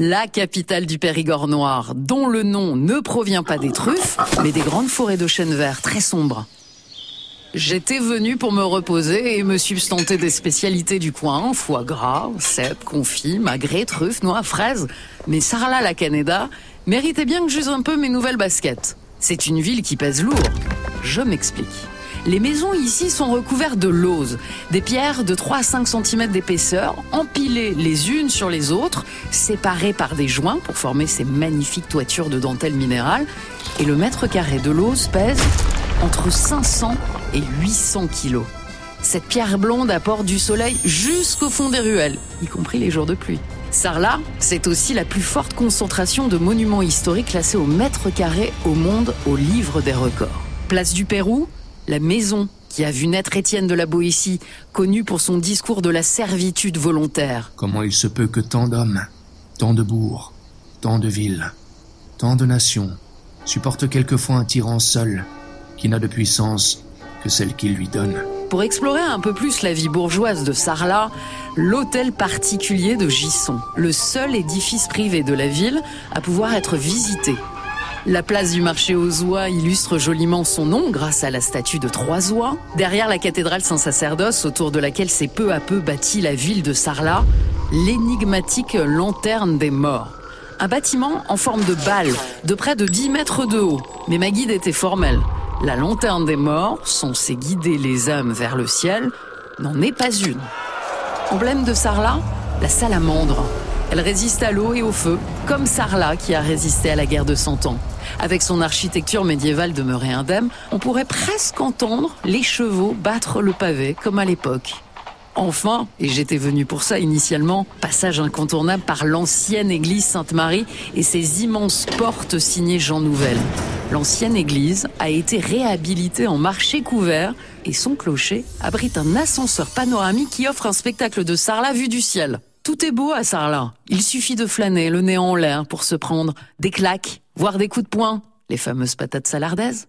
la capitale du Périgord noir, dont le nom ne provient pas des truffes, mais des grandes forêts de chênes verts très sombres. J'étais venu pour me reposer et me substanter des spécialités du coin, foie gras, cèpes, confit, magret, truffes, noix, fraises. Mais Sarla la Canada méritait bien que j'use un peu mes nouvelles baskets. C'est une ville qui pèse lourd. Je m'explique. Les maisons ici sont recouvertes de lauses, des pierres de 3 à 5 cm d'épaisseur, empilées les unes sur les autres, séparées par des joints pour former ces magnifiques toitures de dentelle minérale. Et le mètre carré de l'ose pèse entre 500 et 800 kilos. Cette pierre blonde apporte du soleil jusqu'au fond des ruelles, y compris les jours de pluie. Sarlat, c'est aussi la plus forte concentration de monuments historiques classés au mètre carré au monde au livre des records. Place du Pérou, la maison qui a vu naître Étienne de la Boétie, connu pour son discours de la servitude volontaire. Comment il se peut que tant d'hommes, tant de bourgs, tant de villes, tant de nations supportent quelquefois un tyran seul, qui n'a de puissance que celle qu'il lui donne? Pour explorer un peu plus la vie bourgeoise de Sarlat, l'hôtel particulier de Gisson, le seul édifice privé de la ville à pouvoir être visité. La place du marché aux oies illustre joliment son nom grâce à la statue de trois oies. Derrière la cathédrale Saint-Sacerdoce, autour de laquelle s'est peu à peu bâtie la ville de Sarlat, l'énigmatique lanterne des morts. Un bâtiment en forme de balle, de près de 10 mètres de haut. Mais ma guide était formelle. La lanterne des morts, censée guider les âmes vers le ciel, n'en est pas une. Emblème de Sarlat, la salamandre. Elle résiste à l'eau et au feu, comme Sarlat qui a résisté à la guerre de Cent Ans. Avec son architecture médiévale demeurée indemne, on pourrait presque entendre les chevaux battre le pavé comme à l'époque. Enfin, et j'étais venu pour ça initialement, passage incontournable par l'ancienne église Sainte-Marie et ses immenses portes signées Jean Nouvel. L'ancienne église a été réhabilitée en marché couvert et son clocher abrite un ascenseur panoramique qui offre un spectacle de Sarlat vu du ciel. Tout est beau à Sarlat. Il suffit de flâner, le nez en l'air, pour se prendre des claques, voire des coups de poing, les fameuses patates salardaises.